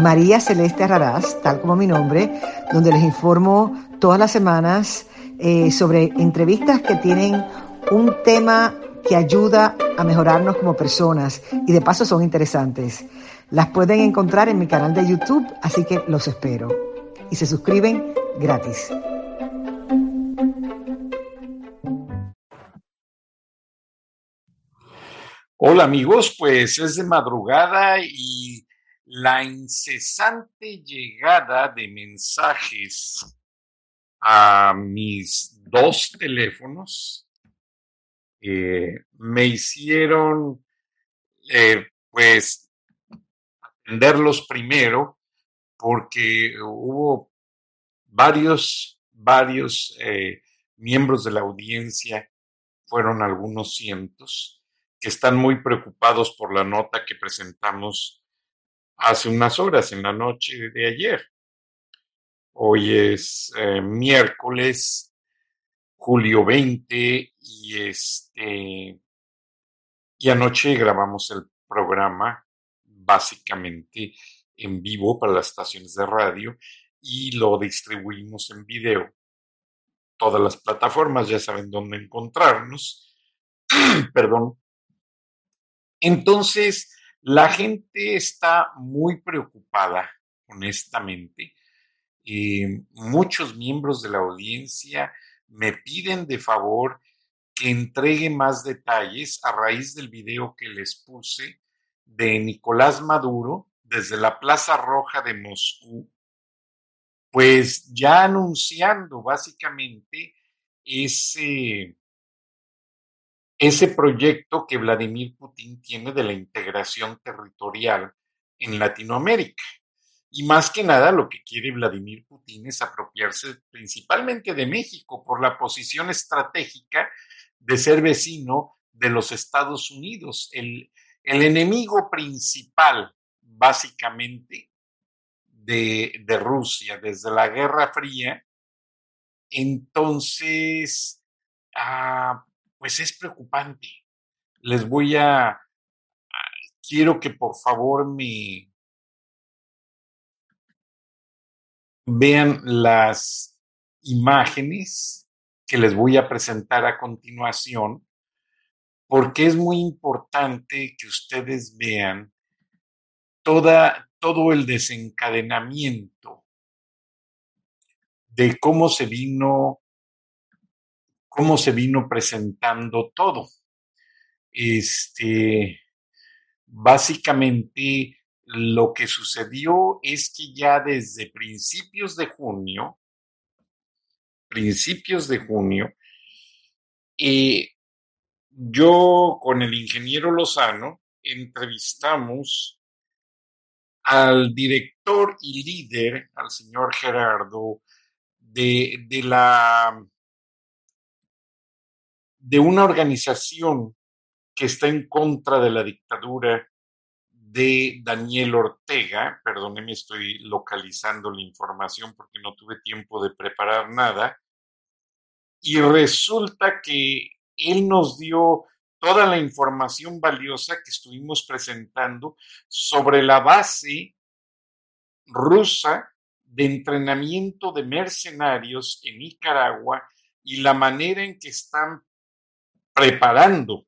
María Celeste Raraz, tal como mi nombre, donde les informo todas las semanas eh, sobre entrevistas que tienen un tema que ayuda a mejorarnos como personas y de paso son interesantes. Las pueden encontrar en mi canal de YouTube, así que los espero. Y se suscriben gratis. Hola amigos, pues es de madrugada y la incesante llegada de mensajes a mis dos teléfonos eh, me hicieron eh, pues atenderlos primero porque hubo varios, varios eh, miembros de la audiencia, fueron algunos cientos, que están muy preocupados por la nota que presentamos hace unas horas, en la noche de ayer. Hoy es eh, miércoles, julio 20, y este, y anoche grabamos el programa básicamente en vivo para las estaciones de radio y lo distribuimos en video. Todas las plataformas ya saben dónde encontrarnos. Perdón. Entonces, la gente está muy preocupada, honestamente. Eh, muchos miembros de la audiencia me piden de favor que entregue más detalles a raíz del video que les puse de Nicolás Maduro desde la Plaza Roja de Moscú, pues ya anunciando básicamente ese, ese proyecto que Vladimir Putin tiene de la integración territorial en Latinoamérica. Y más que nada lo que quiere Vladimir Putin es apropiarse principalmente de México por la posición estratégica de ser vecino de los Estados Unidos, el, el enemigo principal básicamente de, de Rusia desde la Guerra Fría. Entonces, ah, pues es preocupante. Les voy a, quiero que por favor me vean las imágenes que les voy a presentar a continuación, porque es muy importante que ustedes vean toda, todo el desencadenamiento de cómo se vino cómo se vino presentando todo. Este, básicamente lo que sucedió es que ya desde principios de junio, principios de junio, eh, yo con el ingeniero Lozano entrevistamos al director y líder, al señor Gerardo, de, de la de una organización que está en contra de la dictadura de Daniel Ortega, perdóneme, estoy localizando la información porque no tuve tiempo de preparar nada, y resulta que él nos dio toda la información valiosa que estuvimos presentando sobre la base rusa de entrenamiento de mercenarios en Nicaragua y la manera en que están preparando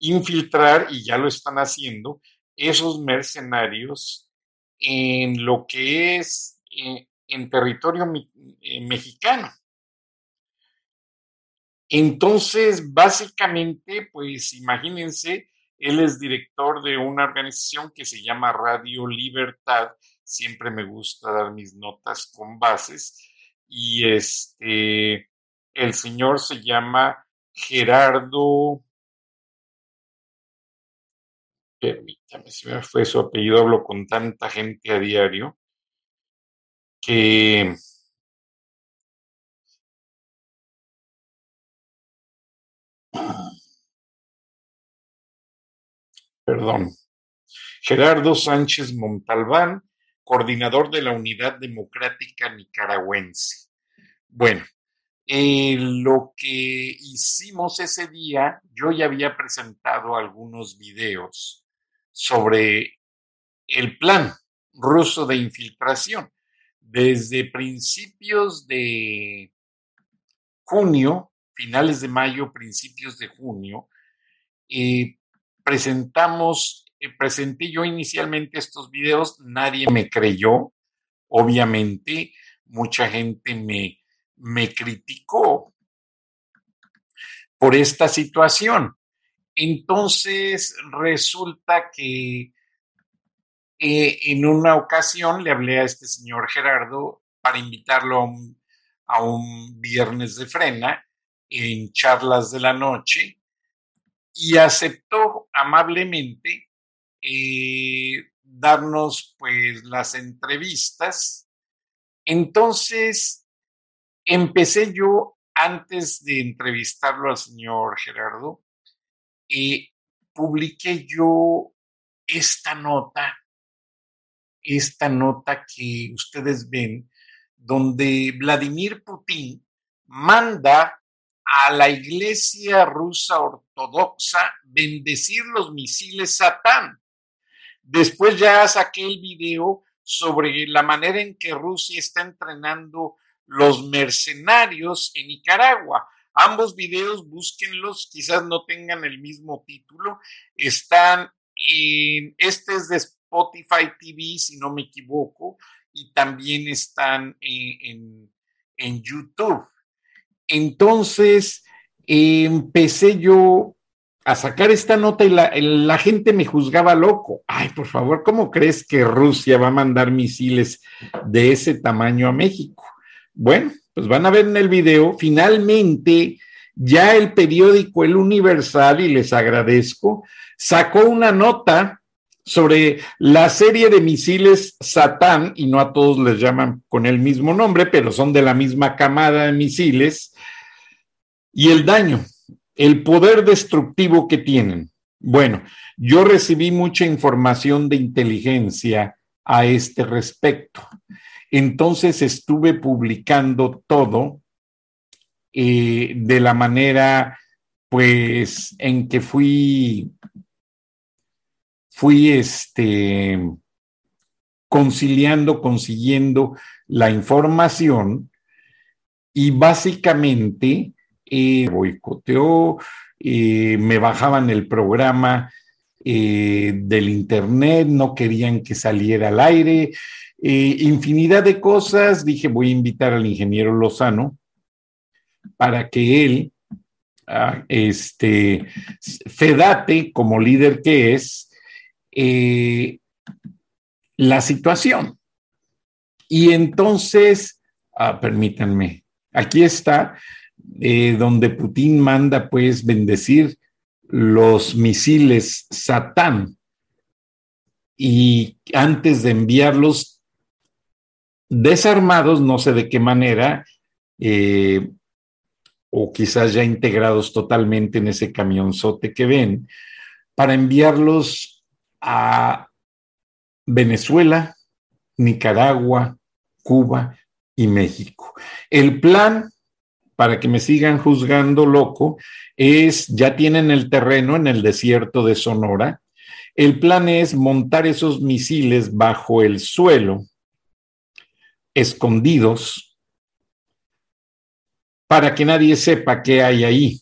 infiltrar, y ya lo están haciendo, esos mercenarios en lo que es eh, en territorio eh, mexicano. Entonces, básicamente, pues imagínense, él es director de una organización que se llama Radio Libertad. Siempre me gusta dar mis notas con bases. Y este, el señor se llama Gerardo, permítame, si me fue su apellido, hablo con tanta gente a diario. que perdón, Gerardo Sánchez Montalbán, coordinador de la Unidad Democrática Nicaragüense. Bueno, eh, lo que hicimos ese día, yo ya había presentado algunos videos sobre el plan ruso de infiltración. Desde principios de junio, finales de mayo, principios de junio, eh, presentamos eh, presenté yo inicialmente estos videos, nadie me creyó, obviamente, mucha gente me, me criticó por esta situación. Entonces resulta que eh, en una ocasión le hablé a este señor Gerardo para invitarlo a un, viernes de frena en charlas de la noche y aceptó amablemente eh, darnos pues las entrevistas. Entonces, empecé yo, antes de entrevistarlo al señor Gerardo, eh, publiqué yo esta nota, esta nota que ustedes ven, donde Vladimir Putin manda a la iglesia rusa ortodoxa bendecir los misiles Satán. Después ya saqué el video sobre la manera en que Rusia está entrenando los mercenarios en Nicaragua. Ambos videos, búsquenlos, quizás no tengan el mismo título. Están en, este es de Spotify TV, si no me equivoco, y también están en, en YouTube. Entonces, empecé yo a sacar esta nota y la, gente me juzgaba loco. Ay, por favor, ¿cómo crees que Rusia va a mandar misiles de ese tamaño a México? Bueno, pues van a ver en el video, finalmente ya el periódico El Universal, y les agradezco, sacó una nota sobre la serie de misiles Satán, y no a todos les llaman con el mismo nombre, pero son de la misma camada de misiles, y el daño el poder destructivo que tienen. Bueno, yo recibí mucha información de inteligencia a este respecto. Entonces estuve publicando todo eh, de la manera, pues, en que fui, fui, este, conciliando, consiguiendo la información y básicamente eh, boicoteó, me bajaban el programa eh, del internet, no querían que saliera al aire, eh, infinidad de cosas. Dije, voy a invitar al ingeniero Lozano para que él, ah, este, fedate como líder que es, eh, la situación. Y entonces, ah, permítanme, aquí está, eh, donde Putin manda pues bendecir los misiles Satán y antes de enviarlos desarmados, no sé de qué manera, eh, o quizás ya integrados totalmente en ese camionzote que ven, para enviarlos a Venezuela, Nicaragua, Cuba y México. El plan para que me sigan juzgando loco, es, ya tienen el terreno en el desierto de Sonora. El plan es montar esos misiles bajo el suelo, escondidos, para que nadie sepa qué hay ahí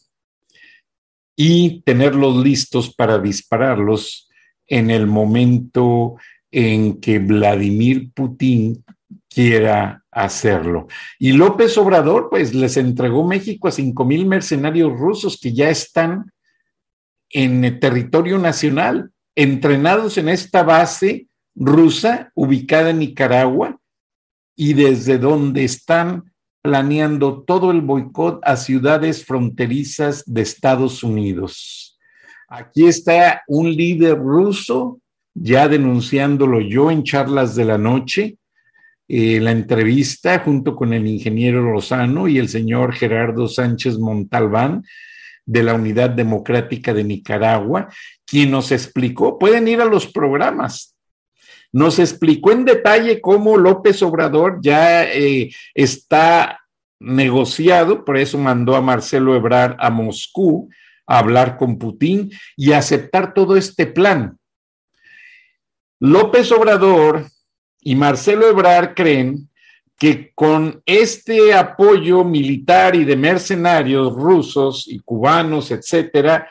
y tenerlos listos para dispararlos en el momento en que Vladimir Putin quiera hacerlo. Y López Obrador, pues les entregó México a cinco mil mercenarios rusos que ya están en territorio nacional, entrenados en esta base rusa ubicada en Nicaragua y desde donde están planeando todo el boicot a ciudades fronterizas de Estados Unidos. Aquí está un líder ruso, ya denunciándolo yo en charlas de la noche, eh, la entrevista junto con el ingeniero Lozano y el señor Gerardo Sánchez Montalbán de la Unidad Democrática de Nicaragua, quien nos explicó, pueden ir a los programas, nos explicó en detalle cómo López Obrador ya eh, está negociado, por eso mandó a Marcelo Ebrard a Moscú a hablar con Putin y aceptar todo este plan. López Obrador y Marcelo Ebrard creen que con este apoyo militar y de mercenarios rusos y cubanos, etcétera,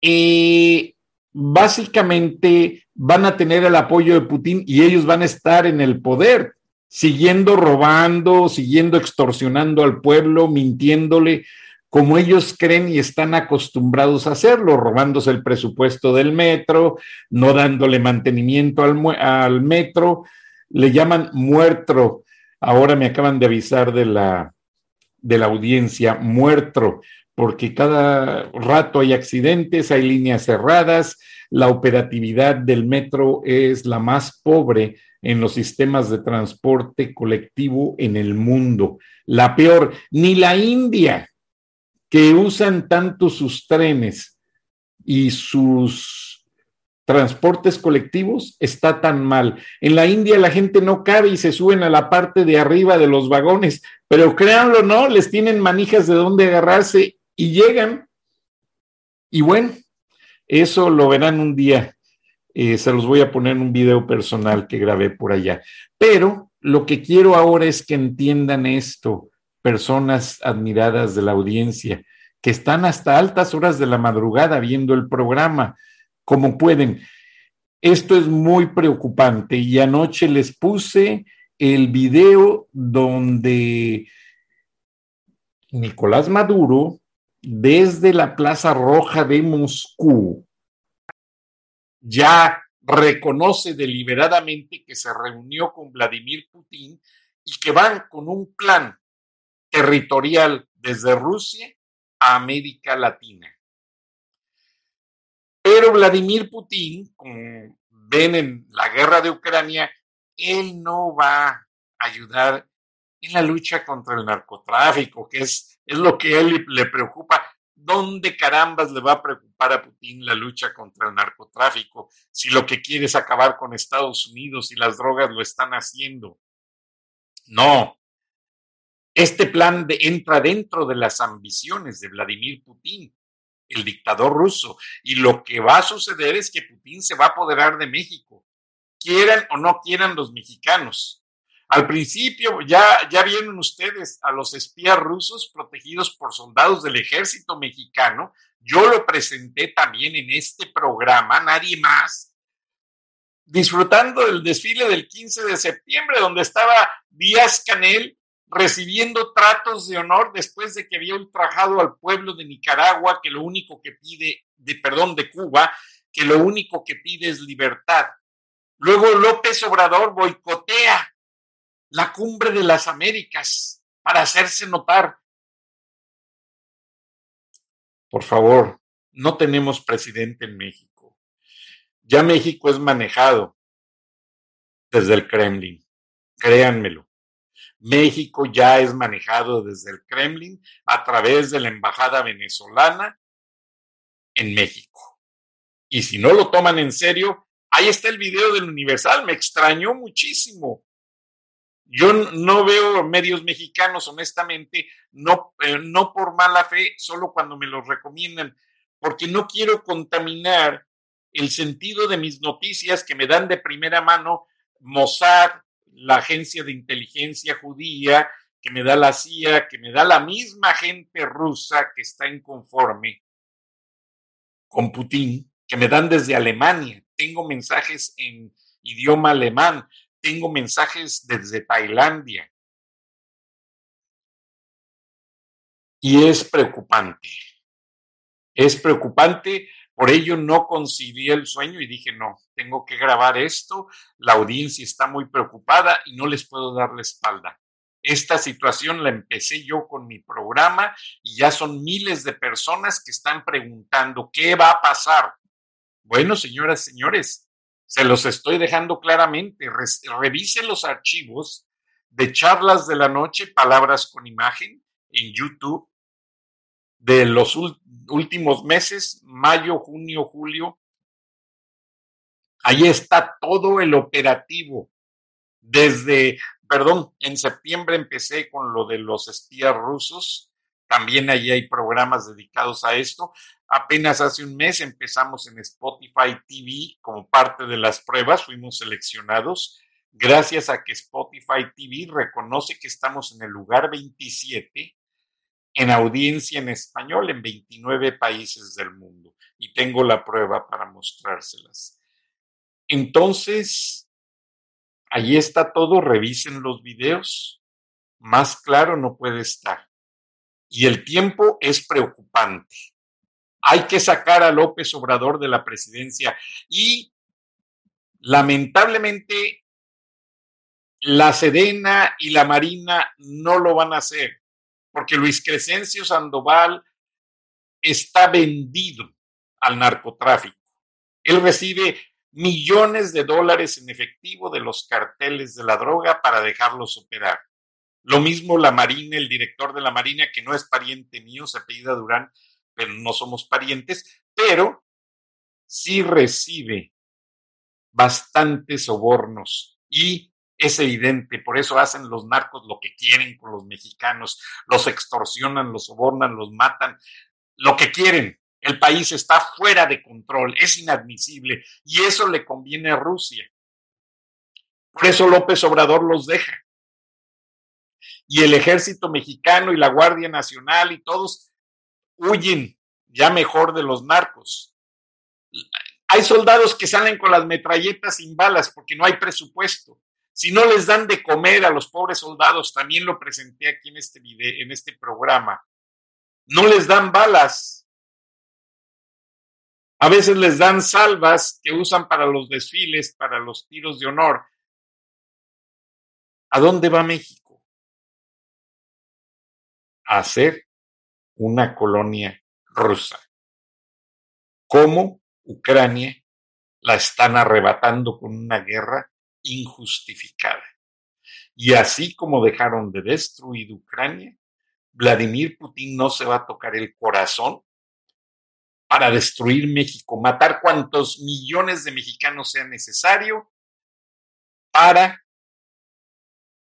eh, básicamente van a tener el apoyo de Putin y ellos van a estar en el poder, siguiendo robando, siguiendo extorsionando al pueblo, mintiéndole, como ellos creen y están acostumbrados a hacerlo, robándose el presupuesto del metro, no dándole mantenimiento al, metro, le llaman muerto. Ahora me acaban de avisar de la, de la audiencia, muerto, porque cada rato hay accidentes, hay líneas cerradas, la operatividad del metro es la más pobre en los sistemas de transporte colectivo en el mundo. La peor, ni la India, que usan tanto sus trenes y sus transportes colectivos está tan mal. En la India la gente no cabe y se suben a la parte de arriba de los vagones, pero créanlo no, les tienen manijas de dónde agarrarse y llegan. Y bueno, eso lo verán un día. Eh, se los voy a poner en un video personal que grabé por allá. Pero lo que quiero ahora es que entiendan esto personas admiradas de la audiencia, que están hasta altas horas de la madrugada viendo el programa, como pueden. Esto es muy preocupante y anoche les puse el video donde Nicolás Maduro, desde la Plaza Roja de Moscú, ya reconoce deliberadamente que se reunió con Vladimir Putin y que van con un plan territorial desde Rusia a América Latina. Pero Vladimir Putin, como ven en la guerra de Ucrania, él no va a ayudar en la lucha contra el narcotráfico, que es, es lo que él le preocupa. ¿Dónde carambas le va a preocupar a Putin la lucha contra el narcotráfico si lo que quiere es acabar con Estados Unidos y las drogas lo están haciendo? No, este plan entra dentro de las ambiciones de Vladimir Putin, el dictador ruso, y lo que va a suceder es que Putin se va a apoderar de México, quieran o no quieran los mexicanos. Al principio ya, ya vieron ustedes a los espías rusos protegidos por soldados del ejército mexicano. Yo lo presenté también en este programa, nadie más, disfrutando del desfile del 15 de septiembre, donde estaba Díaz Canel recibiendo tratos de honor después de que había ultrajado al pueblo de Nicaragua, que lo único que pide, de perdón, de Cuba, que lo único que pide es libertad. Luego López Obrador boicotea la cumbre de las Américas para hacerse notar. Por favor, no tenemos presidente en México. Ya México es manejado desde el Kremlin, créanmelo. México ya es manejado desde el Kremlin a través de la embajada venezolana en México. Y si no lo toman en serio, ahí está el video del Universal, me extrañó muchísimo. Yo no veo medios mexicanos, honestamente, no, eh, no por mala fe, solo cuando me los recomiendan, porque no quiero contaminar el sentido de mis noticias que me dan de primera mano Mossad, la agencia de inteligencia judía, que me da la CIA, que me da la misma gente rusa que está inconforme con Putin, que me dan desde Alemania. Tengo mensajes en idioma alemán, tengo mensajes desde Tailandia. Y es preocupante. Es preocupante por ello no concibí el sueño y dije, no, tengo que grabar esto, la audiencia está muy preocupada y no les puedo dar la espalda. Esta situación la empecé yo con mi programa y ya son miles de personas que están preguntando, ¿qué va a pasar? Bueno, señoras, señores, Se los estoy dejando claramente. revisen los archivos de charlas de la noche, palabras con imagen en YouTube de los últimos meses, mayo, junio, julio. Ahí está todo el operativo. Desde, perdón, en septiembre empecé con lo de los espías rusos. También allí hay programas dedicados a esto. Apenas hace un mes empezamos en Spotify TV como parte de las pruebas, fuimos seleccionados gracias a que Spotify TV reconoce que estamos en el lugar 27 en audiencia en español en 29 países del mundo y tengo la prueba para mostrárselas. Entonces, ahí está todo, revisen los videos, más claro no puede estar. Y el tiempo es preocupante hay que sacar a López Obrador de la presidencia y lamentablemente la Sedena y la Marina no lo van a hacer porque Luis Crescencio Sandoval está vendido al narcotráfico. Él recibe millones de dólares en efectivo de los carteles de la droga para dejarlos operar. Lo mismo la Marina, el director de la Marina, que no es pariente mío, se apellida Durán, pero no somos parientes, pero sí recibe bastantes sobornos y es evidente, por eso hacen los narcos lo que quieren con los mexicanos, los extorsionan, los sobornan, los matan, lo que quieren. El país está fuera de control, es inadmisible y eso le conviene a Rusia. Por eso López Obrador los deja. Y el ejército mexicano y la Guardia Nacional y todos huyen ya mejor de los narcos. Hay soldados que salen con las metralletas sin balas porque no hay presupuesto. Si no les dan de comer a los pobres soldados, también lo presenté aquí en este video, en este programa. No les dan balas. A veces les dan salvas que usan para los desfiles, para los tiros de honor. ¿A dónde va México? A hacer una colonia rusa. Cómo Ucrania la están arrebatando con una guerra injustificada. Y así como dejaron de destruir Ucrania, Vladimir Putin no se va a tocar el corazón para destruir México, matar cuantos millones de mexicanos sea necesario para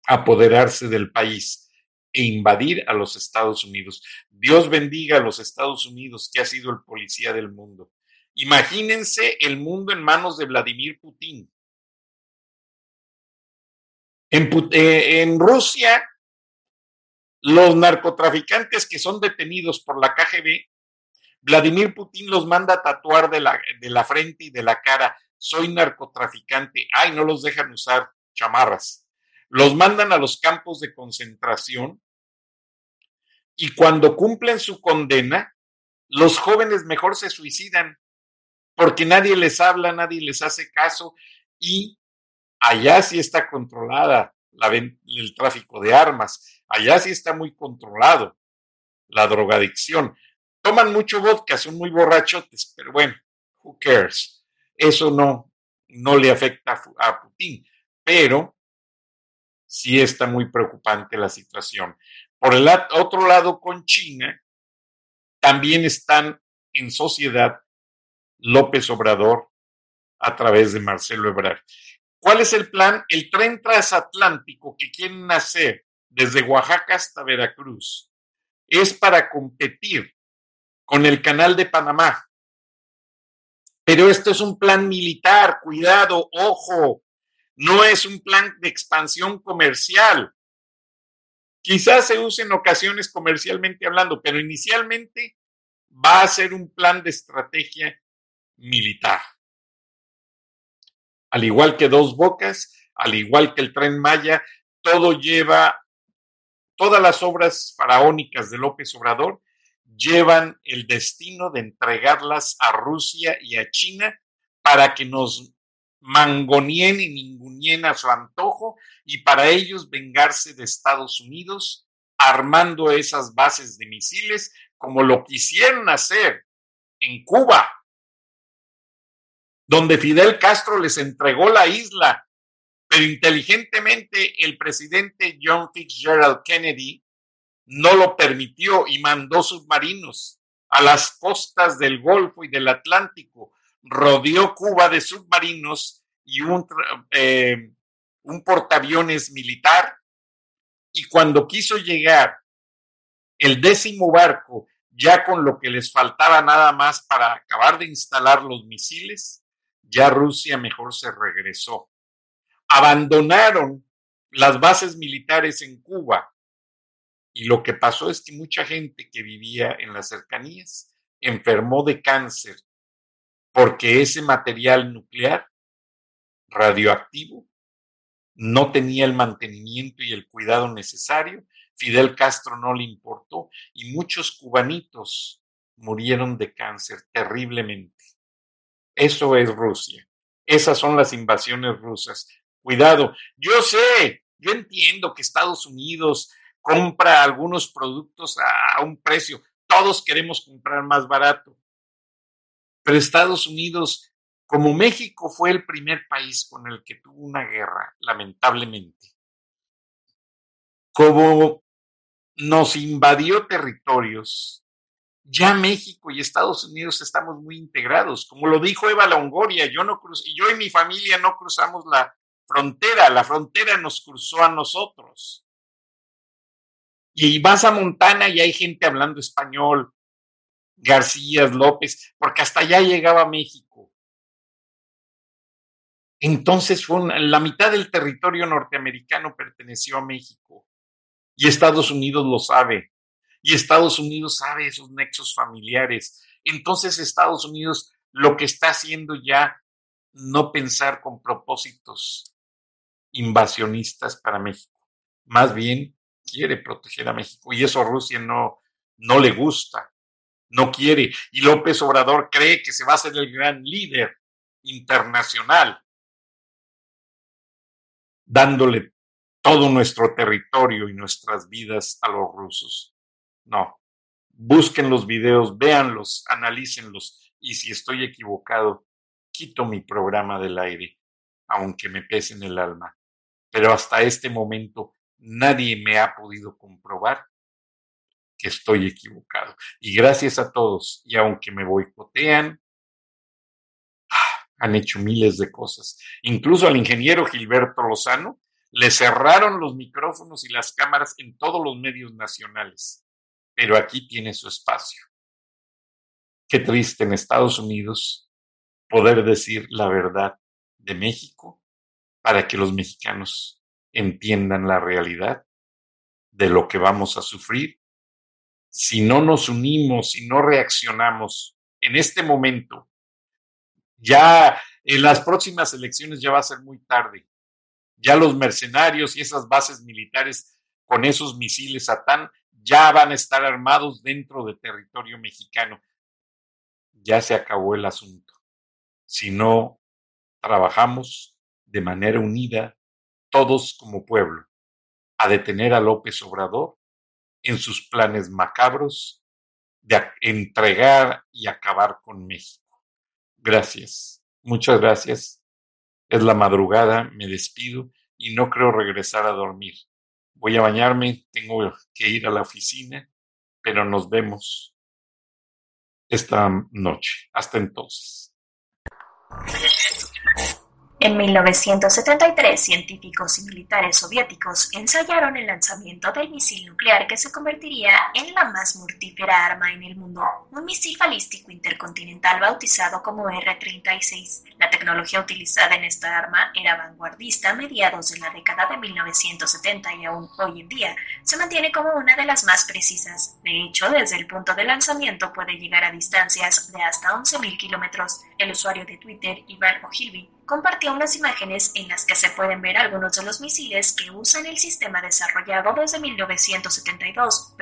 apoderarse del país e invadir a los Estados Unidos. Dios bendiga a los Estados Unidos, que ha sido el policía del mundo. Imagínense el mundo en manos de Vladimir Putin. En, eh, Rusia, los narcotraficantes que son detenidos por la KGB, Vladimir Putin los manda a tatuar de la, de la frente y de la cara, soy narcotraficante, ay, no los dejan usar chamarras los mandan a los campos de concentración y cuando cumplen su condena, los jóvenes mejor se suicidan porque nadie les habla, nadie les hace caso y allá sí está controlada el tráfico de armas, allá sí está muy controlado la drogadicción. Toman mucho vodka, son muy borrachotes, pero bueno, who cares? Eso no, no le afecta a Putin, pero sí está muy preocupante la situación. Por el otro lado, con China, también están en sociedad López Obrador a través de Marcelo Ebrard. ¿Cuál es el plan? El tren transatlántico que quieren hacer desde Oaxaca hasta Veracruz es para competir con el canal de Panamá. Pero esto es un plan militar, cuidado, ojo, no es un plan de expansión comercial. Quizás se use en ocasiones comercialmente hablando, pero inicialmente va a ser un plan de estrategia militar. Al igual que Dos Bocas, al igual que el tren Maya, todo lleva, todas las obras faraónicas de López Obrador llevan el destino de entregarlas a Rusia y a China para que nos mangonien y ningunien a su antojo y para ellos vengarse de Estados Unidos armando esas bases de misiles como lo quisieron hacer en Cuba. donde Fidel Castro les entregó la isla, pero inteligentemente el presidente John Fitzgerald Kennedy no lo permitió y mandó submarinos a las costas del Golfo y del Atlántico, rodeó Cuba de submarinos y un, eh, un portaaviones militar, y cuando quiso llegar el décimo barco, ya con lo que les faltaba nada más para acabar de instalar los misiles, ya Rusia mejor se regresó. Abandonaron las bases militares en Cuba. Y lo que pasó es que mucha gente que vivía en las cercanías enfermó de cáncer porque ese material nuclear radioactivo no tenía el mantenimiento y el cuidado necesario, Fidel Castro no le importó y muchos cubanitos murieron de cáncer terriblemente. Eso es Rusia. Esas son las invasiones rusas. Cuidado, yo sé, yo entiendo que Estados Unidos compra algunos productos a un precio. Todos queremos comprar más barato. Pero Estados Unidos, como México fue el primer país con el que tuvo una guerra, lamentablemente, como nos invadió territorios, ya México y Estados Unidos estamos muy integrados. Como lo dijo Eva Longoria, yo, no yo y mi familia no cruzamos la frontera, la frontera nos cruzó a nosotros. Y vas a Montana y hay gente hablando español, García López, porque hasta allá llegaba México. Entonces fue la mitad del territorio norteamericano perteneció a México. Y Estados Unidos lo sabe. Y Estados Unidos sabe esos nexos familiares. Entonces Estados Unidos lo que está haciendo ya no pensar con propósitos invasionistas para México, más bien quiere proteger a México. Y eso a Rusia no, no le gusta, no quiere. Y López Obrador cree que se va a ser el gran líder internacional, dándole todo nuestro territorio y nuestras vidas a los rusos. No, busquen los videos, véanlos, analícenlos y si estoy equivocado, quito mi programa del aire, aunque me pese en el alma. Pero hasta este momento nadie me ha podido comprobar que estoy equivocado. Y gracias a todos, y aunque me boicotean, ah, han hecho miles de cosas. Incluso al ingeniero Gilberto Lozano le cerraron los micrófonos y las cámaras en todos los medios nacionales, pero aquí tiene su espacio. Qué triste en Estados Unidos poder decir la verdad de México para que los mexicanos entiendan la realidad de lo que vamos a sufrir si no nos unimos, si no reaccionamos en este momento. Ya en las próximas elecciones ya va a ser muy tarde. Ya los mercenarios y esas bases militares con esos misiles Satán ya van a estar armados dentro de territorio mexicano. Ya se acabó el asunto. Si no trabajamos de manera unida, todos como pueblo, a detener a López Obrador en sus planes macabros de entregar y acabar con México. Gracias, muchas gracias. Es la madrugada, me despido y no creo regresar a dormir. Voy a bañarme, tengo que ir a la oficina, pero nos vemos esta noche. Hasta entonces. En 1973, científicos y militares soviéticos ensayaron el lanzamiento del misil nuclear que se convertiría en la más mortífera arma en el mundo, un misil balístico intercontinental bautizado como R-36. La tecnología utilizada en esta arma era vanguardista a mediados de la década de 1970 y aún hoy en día se mantiene como una de las más precisas. De hecho, desde el punto de lanzamiento puede llegar a distancias de hasta 11.000 kilómetros. El usuario de Twitter, Ivan Ogilvy, compartió unas imágenes en las que se pueden ver algunos de los misiles que usan el sistema desarrollado desde 1972,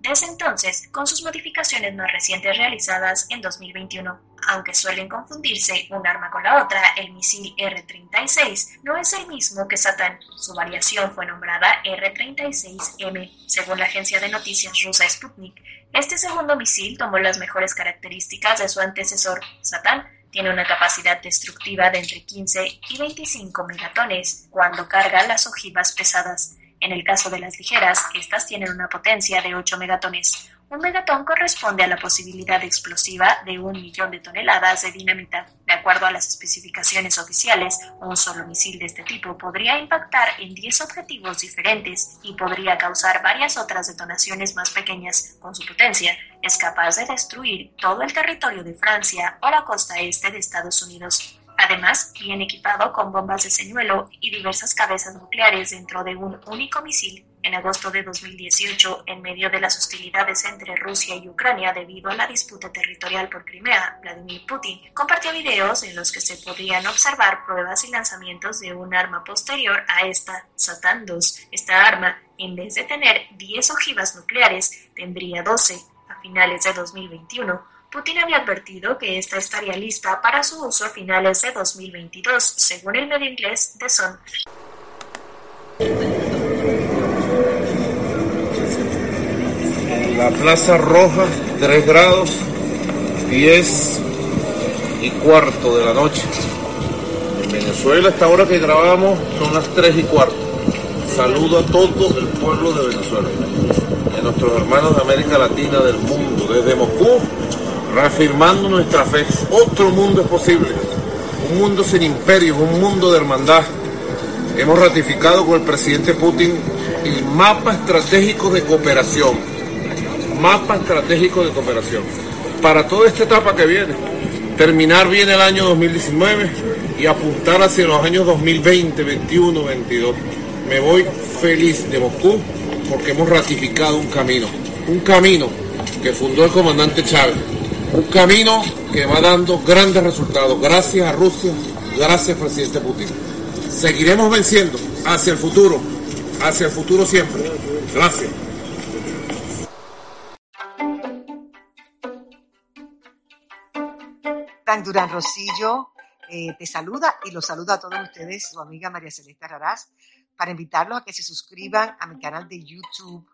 desde entonces con sus modificaciones más recientes realizadas en 2021. Aunque suelen confundirse un arma con la otra, el misil R-36 no es el mismo que Satan. Su variación fue nombrada R-36M, según la agencia de noticias rusa Sputnik. Este segundo misil tomó las mejores características de su antecesor, Satan, Tiene una capacidad destructiva de entre 15 y 25 megatones cuando carga las ojivas pesadas. En el caso de las ligeras, estas tienen una potencia de 8 megatones. Un megatón corresponde a la posibilidad explosiva de un millón de toneladas de dinamita. De acuerdo a las especificaciones oficiales, un solo misil de este tipo podría impactar en 10 objetivos diferentes y podría causar varias otras detonaciones más pequeñas. Con su potencia, es capaz de destruir todo el territorio de Francia o la costa este de Estados Unidos. Además, viene equipado con bombas de señuelo y diversas cabezas nucleares dentro de un único misil. En agosto de 2018, en medio de las hostilidades entre Rusia y Ucrania debido a la disputa territorial por Crimea, Vladimir Putin compartió videos en los que se podían observar pruebas y lanzamientos de un arma posterior a esta, Satan 2. Esta arma, en vez de tener 10 ojivas nucleares, tendría 12 a finales de 2021 Putin había advertido que esta estaría lista para su uso a finales de 2022, según el medio inglés The Sun. La Plaza Roja, 3 grados, 10 y cuarto de la noche. En Venezuela, esta hora que grabamos, son las 3 y cuarto. Saludo a todo el pueblo de Venezuela, a nuestros hermanos de América Latina, del mundo, desde Moscú reafirmando nuestra fe. Otro mundo es posible, un mundo sin imperios, un mundo de hermandad. Hemos ratificado con el presidente Putin el mapa estratégico de cooperación, mapa estratégico de cooperación, para toda esta etapa que viene. Terminar bien el año 2019 y apuntar hacia los años 2020, 21, 22. Me voy feliz de Moscú porque hemos ratificado un camino, un camino que fundó el comandante Chávez un camino que va dando grandes resultados. Gracias a Rusia, gracias presidente Putin. Seguiremos venciendo hacia el futuro, hacia el futuro siempre. Gracias. Durán Rosillo eh, te saluda y los saluda a todos ustedes, su amiga María Celeste Raraz, para invitarlos a que se suscriban a mi canal de YouTube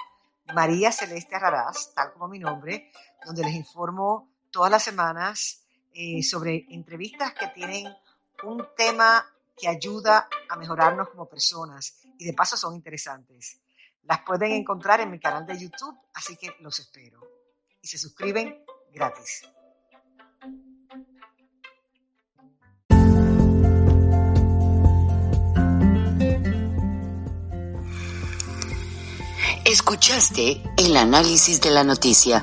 María Celeste Raraz, tal como mi nombre, donde les informo todas las semanas eh, sobre entrevistas que tienen un tema que ayuda a mejorarnos como personas y de paso son interesantes. Las pueden encontrar en mi canal de YouTube, así que los espero. Y se suscriben gratis. Escuchaste el análisis de la noticia